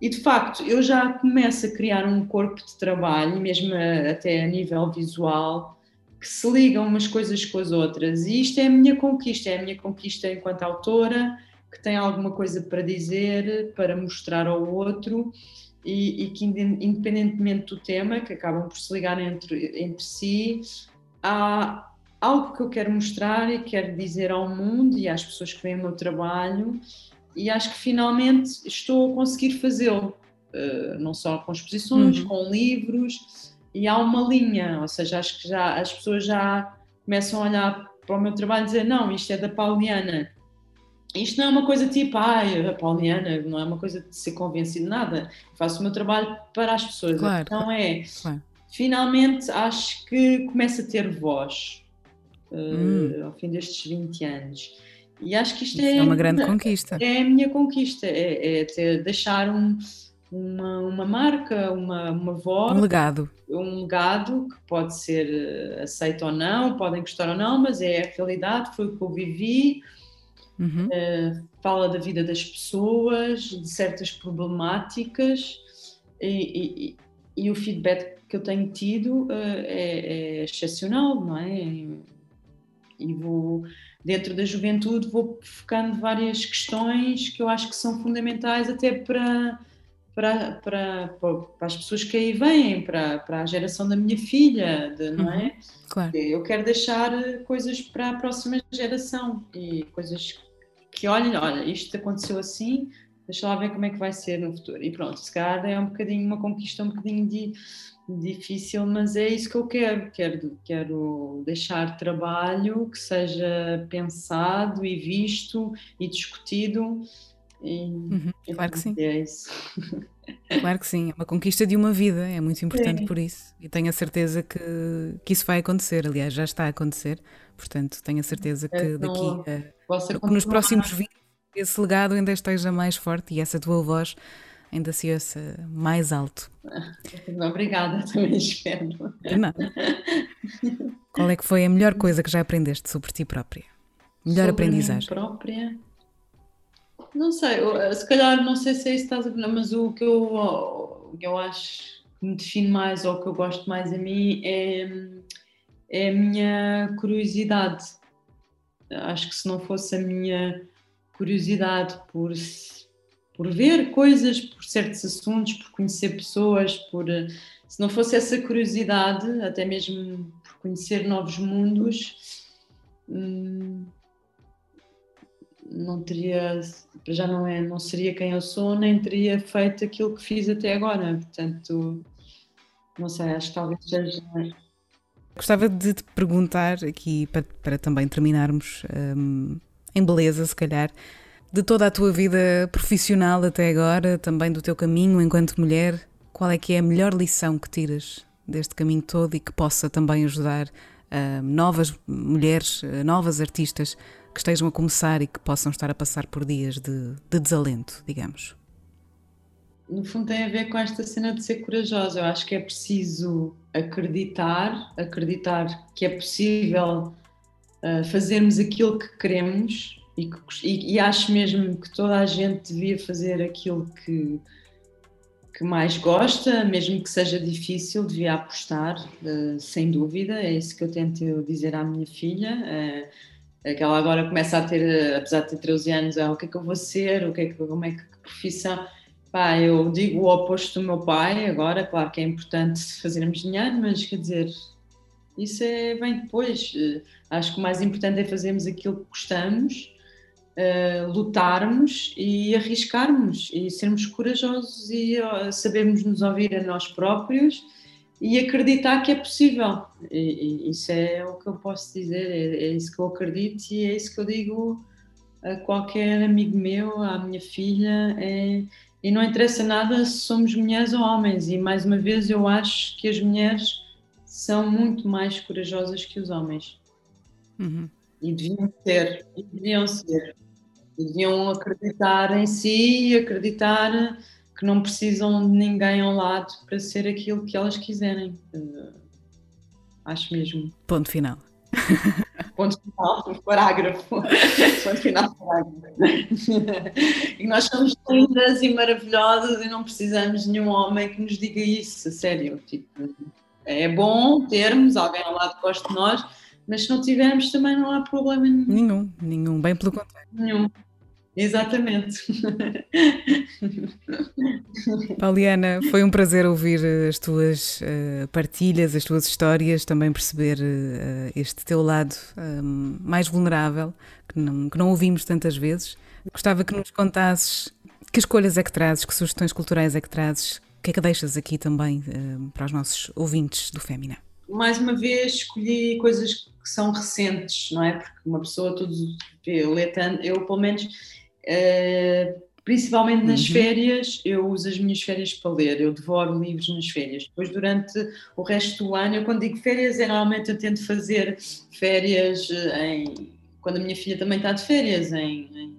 e de facto eu já começo a criar um corpo de trabalho, mesmo até a nível visual, que se ligam umas coisas com as outras. E isto é a minha conquista, é a minha conquista enquanto autora, que tem alguma coisa para dizer, para mostrar ao outro. e, e, que, independentemente do tema, que acabam por se ligar entre, entre si, há algo que eu quero mostrar e quero dizer ao mundo e às pessoas que veem o meu trabalho, e acho que finalmente estou a conseguir fazê-lo, uh, não só com exposições, uhum. com livros, e há uma linha, ou seja, acho que já as pessoas já começam a olhar para o meu trabalho e dizer: não, isto é da Pauliana isto não é uma coisa tipo, ai, a Pauliana, não é uma coisa de ser convencido de nada. Eu faço o meu trabalho para as pessoas. Claro. Então é, claro. finalmente acho que começa a ter voz uh, hum. ao fim destes 20 anos. E acho que isto é, é, uma grande conquista. É a minha conquista, é, é ter, deixar um, uma, uma marca, uma, uma voz. Um legado. Um legado que pode ser eh, aceito ou não, podem gostar ou não, mas é a realidade, foi o que eu vivi Uhum. Uh, fala da vida das pessoas, de certas problemáticas e, e, e, o feedback que eu tenho tido uh, é, é, excepcional, não é? E vou, dentro da juventude, vou focando várias questões que eu acho que são fundamentais até para, para, para, para as pessoas que aí vêm, para, para a geração da minha filha, de, não é? Uhum, claro. Eu quero deixar coisas para a próxima geração e coisas que olhem, olha, isto aconteceu assim, deixa lá ver como é que vai ser no futuro. E pronto, se calhar é um bocadinho uma conquista um bocadinho de, difícil, mas é isso que eu quero. Quero, quero deixar trabalho que seja pensado e visto e discutido. E, uhum, claro que sim. É isso. Claro que sim, é uma conquista de uma vida, é muito importante sim. por isso. E tenho a certeza que, que isso vai acontecer, aliás, já está a acontecer, portanto, tenho a certeza que daqui a nos próximos 20 esse legado ainda esteja mais forte e essa tua voz ainda se ouça mais alto. Obrigada, também espero. Nada. Qual é que foi a melhor coisa que já aprendeste sobre ti própria? Melhor sobre aprendizagem? própria? Não sei, se calhar não sei se é isso que estás a ver, mas o que eu, eu acho que me define mais ou que eu gosto mais a mim é, é a minha curiosidade. Acho que se não fosse a minha curiosidade por, por ver coisas, por certos assuntos, por conhecer pessoas, por se não fosse essa curiosidade, até mesmo por conhecer novos mundos, hum, não teria, já não é, não seria quem eu sou, nem teria feito aquilo que fiz até agora. Portanto, não sei, acho que talvez seja Gostava de te perguntar aqui, para, para também terminarmos um, em beleza, se calhar, de toda a tua vida profissional até agora, também do teu caminho enquanto mulher, qual é que é a melhor lição que tiras deste caminho todo e que possa também ajudar uh, novas mulheres, uh, novas artistas que estejam a começar e que possam estar a passar por dias de, de desalento, digamos? no fundo tem a ver com esta cena de ser corajosa. Eu acho que é preciso acreditar, acreditar que é possível uh, fazermos aquilo que queremos e, e, e, acho mesmo que toda a gente devia fazer aquilo que, que mais gosta, mesmo que seja difícil, devia apostar, uh, sem dúvida. É isso que eu tento dizer à minha filha. Uh, que ela agora começa a ter, apesar de ter 13 anos, é o que é que eu vou ser, o que é que, como é que, que profissão Pá, eu digo o oposto do meu pai, agora, claro que é importante fazermos dinheiro, mas quer dizer, isso é, vem depois. Eh, acho que o mais importante é fazermos aquilo que gostamos, uh, lutarmos e arriscarmos e sermos corajosos e uh, sabermos nos ouvir a nós próprios e acreditar que é possível. E, e isso é o que eu posso dizer, é, é isso que eu acredito e é isso que eu digo a qualquer amigo meu, à minha filha. É, e não interessa nada se somos mulheres ou homens. E mais uma vez, eu acho que as mulheres são muito mais corajosas que os homens. Uhum. E deviam ser, e deviam ser. E deviam acreditar em si e acreditar que não precisam de ninguém ao lado para ser aquilo que elas quiserem. Uh, acho mesmo. Ponto final. Ponto final, parágrafo. Ponto final, parágrafo. E nós somos lindas e maravilhosas e não precisamos de nenhum homem que nos diga isso, a sério. Tipo, é bom termos alguém ao lado que goste de nós, mas se não tivermos também não há problema nenhum. Nenhum, nenhum, bem pelo contrário. Nenhum. Exatamente. Pauliana, foi um prazer ouvir eh, as tuas uh, partilhas, as tuas histórias, também perceber uh, este teu lado um, mais vulnerável, que não, que não ouvimos tantas vezes. Gostava que nos contasses que escolhas é que trazes, que sugestões culturais é que trazes, o que é que deixas aqui também uh, para os nossos ouvintes do Fémina? Mais uma vez escolhi coisas que são recentes, não é? Porque uma pessoa todos lê tanto, eu pelo menos Uh, principalmente nas uhum. férias, eu uso as minhas férias para ler, eu devoro livros nas férias. Depois, durante o resto do ano, eu quando digo férias, é normalmente eu tento fazer férias eh, em. quando a minha filha também está de férias, em, em,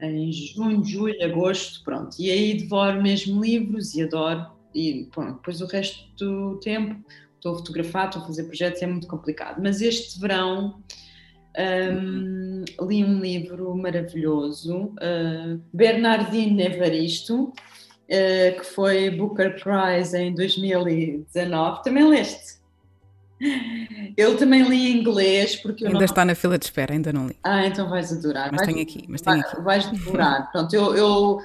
em junho, julho, agosto, pronto. E aí devoro mesmo livros e adoro. E depois o resto do tempo estou a fotografar, estou a fazer projetos, é muito complicado. Mas este verão um, li um livro maravilhoso, uh, Bernardino Evaristo, uh, que foi Booker Prize em 2019. Também leste? Eu também li em inglês porque ainda não... está na fila de espera, ainda não li. Ah, então vais adorar. Mas vais, tenho aqui, mas tenho aqui. Vais devorar. Pronto, eu, eu,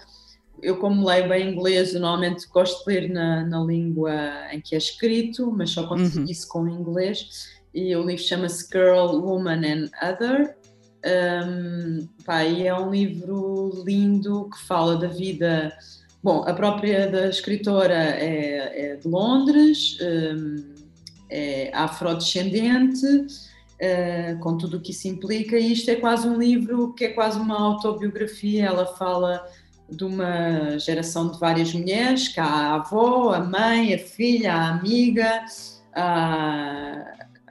eu como leio bem inglês, normalmente gosto de ler na, na língua em que é escrito, mas só consigo uhum. isso com inglês e o livro chama-se Girl, Woman and Other. Um, pá, e é um livro lindo que fala da vida. Bom, a própria da escritora é, é de Londres, um, é afrodescendente, uh, com tudo o que isso implica, e isto é quase um livro que é quase uma autobiografia. Ela fala de uma geração de várias mulheres, que a avó, a mãe, a filha, a amiga,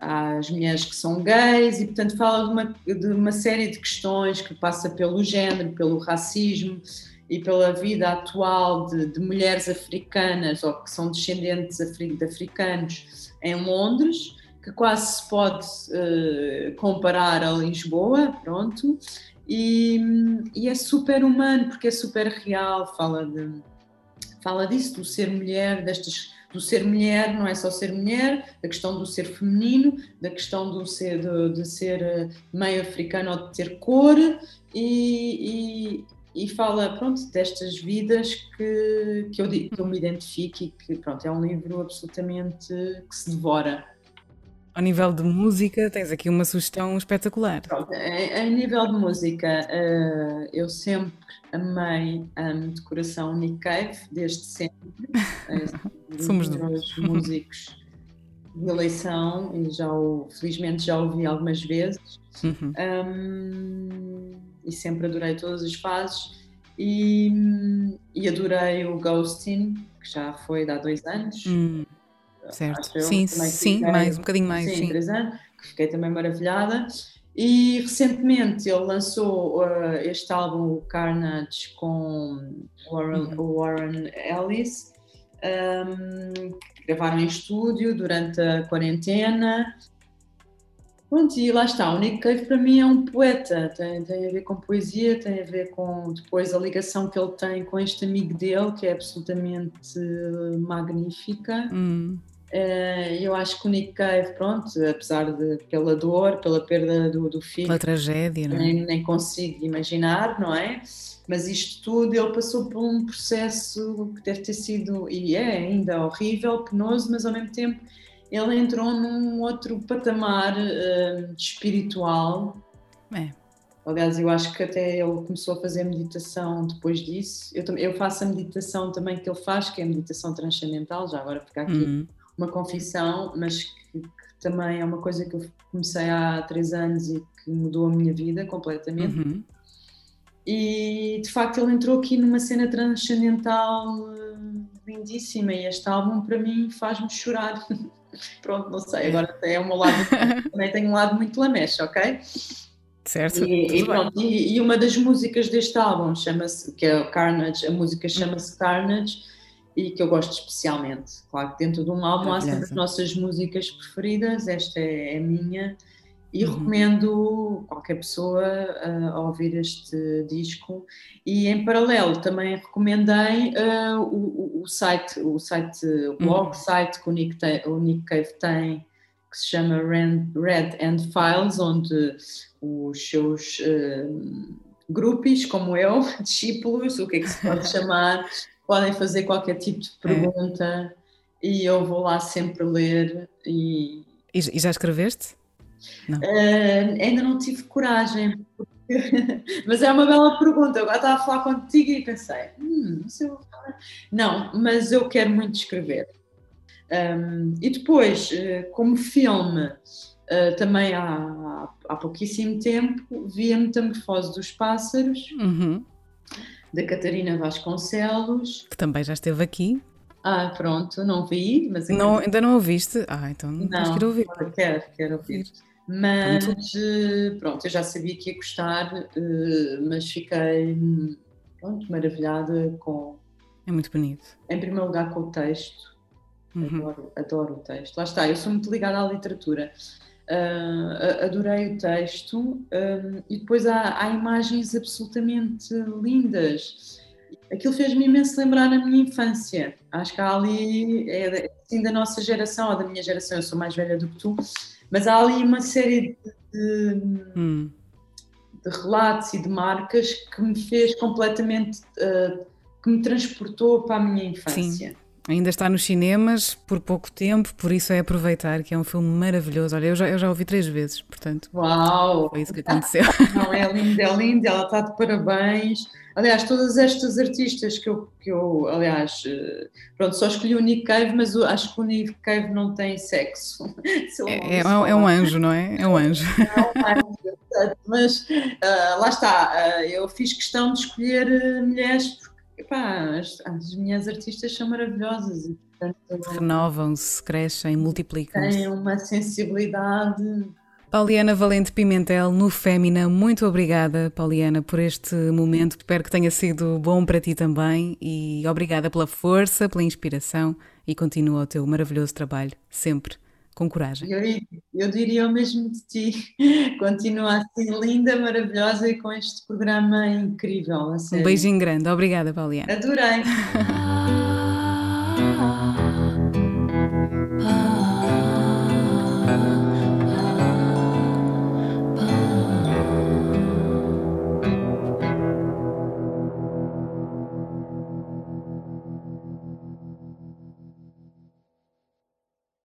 às mulheres que são gays e, portanto, fala de uma, de uma série de questões que passa pelo género, pelo racismo e pela vida atual de, de mulheres africanas ou que são descendentes de africanos em Londres, que quase se pode uh, comparar a Lisboa, pronto, e, e, é super humano porque é super real, fala, de, fala disso, do ser mulher, destas do ser mulher, não é só ser mulher, da questão do ser feminino, da questão do ser, de, de ser eh, meio africano ou de ter cor e, e, e, fala, pronto, destas vidas que, que, eu, que eu me identifico e que, pronto, é um livro absolutamente que se devora. Ao nível de música, tens aqui uma sugestão espetacular. Pronto, em, nível de música, uh, eu sempre amei, amo de coração Nick Cave, desde sempre. Somos dos músicos de eleição e já o, felizmente já ouvi algumas vezes uhum. um, e sempre adorei todas as fases e, e adorei o Ghosting, que já foi há dois anos. Hum, certo, sim, sim, fiquei, mais, um bocadinho mais. Sim, sim. três anos, que fiquei também maravilhada. E recentemente ele lançou uh, este álbum, Carnage, com Warren, uhum. Warren Ellis, um, gravaram em estúdio durante a quarentena. Pronto, e lá está, o Nick Cave para mim é um poeta, tem, tem a ver com poesia, tem a ver com depois a ligação que ele tem com este amigo dele, que é absolutamente magnífica. Hum. Uh, eu acho que o Nick Cave, pronto, apesar de pela dor, pela perda do, do filho, pela tragédia, é? nem, nem consigo imaginar, não é? Mas isto tudo, ele passou por um processo que deve ter sido, e é ainda horrível, penoso, mas ao mesmo tempo ele entrou num outro patamar uh, espiritual. É. Aliás, eu acho que até ele começou a fazer meditação depois disso. Eu, eu faço a meditação também que ele faz, que é a meditação transcendental, já agora ficar aqui uhum. Uma confissão, mas que, que, também é uma coisa que eu comecei há três anos e que mudou a minha vida completamente. Uhum e de facto ele entrou aqui numa cena transcendental eh, lindíssima e este álbum para mim faz-me chorar. Pronto, não sei, agora é o meu lado, também tenho um lado muito lameche, ok? Certo. E, e, pronto, e, e, uma das músicas deste álbum chama-se, que é Carnage, a música chama-se Carnage e que eu gosto especialmente. Claro que dentro de um álbum há sempre as nossas músicas preferidas, esta é, é a minha e uhum. recomendo qualquer pessoa uh, a ouvir este disco. E em paralelo também recomendei uh, o, o, site, o site, o blog uhum. site que o Nick, te, o Nick Cave tem, que se chama Red, and Files, onde os seus uh, grupos como eu, discípulos, o que é que se pode chamar, podem fazer qualquer tipo de pergunta é. e eu vou lá sempre ler e... E, já escreveste? Não. Uh, ainda não tive coragem, mas é uma bela pergunta. Agora estava a falar contigo e pensei, hum, não sei o Não, mas eu quero muito escrever. Um, e depois, eh, como filme, uh, também há, há pouquíssimo tempo, vi a Metamorfose dos Pássaros, uhum. Da Catarina Vasconcelos. Que também já esteve aqui. Ah, pronto, não vi, mas ainda não, ainda não ouviste? Ah, então não, tens que ouvir. Quero, quero ouvir. Mas eh, pronto, eu já sabia que ia gostar, eh, mas fiquei pronto, maravilhada com. É muito bonito. Em primeiro lugar, com o texto. Uhum. Adoro, adoro o texto. Lá está, eu sou muito ligada à literatura. Uh, adorei o texto um, e depois há, há, imagens absolutamente lindas. Aquilo fez-me imenso lembrar a minha infância. Acho que há ali, é assim da nossa geração, ou da minha geração, eu sou mais velha do que tu, mas há ali uma série de, de, hum. de relatos e de marcas que me fez completamente, uh, que me transportou para a minha infância. Sim. Ainda está nos cinemas por pouco tempo, por isso é aproveitar que é um filme maravilhoso. Olha, eu já, eu já ouvi três vezes, portanto. Uau! Foi isso que aconteceu. Não, é linda, é linda, ela está de parabéns. Aliás, todas estas artistas que eu, que eu aliás, eh, pronto, só escolhi o Nick Cave, mas acho que o Nick Cave não tem sexo. É, é, é, um anjo, não é? É um anjo. É um anjo, mas uh, lá está, uh, eu fiz questão de escolher mulheres epá, as, as minhas artistas são maravilhosas e renovam-se, crescem, multiplicam-se. Têm uma sensibilidade. Pauliana Valente Pimentel, no Fémina, muito obrigada, Pauliana, por este momento. Espero que tenha sido bom para ti também e obrigada pela força, pela inspiração e continua o teu maravilhoso trabalho, sempre com coragem. Eu, eu diria o mesmo de ti. Continua assim linda, maravilhosa e com este programa incrível. Um beijinho grande. Obrigada, Pauliana. Adorei.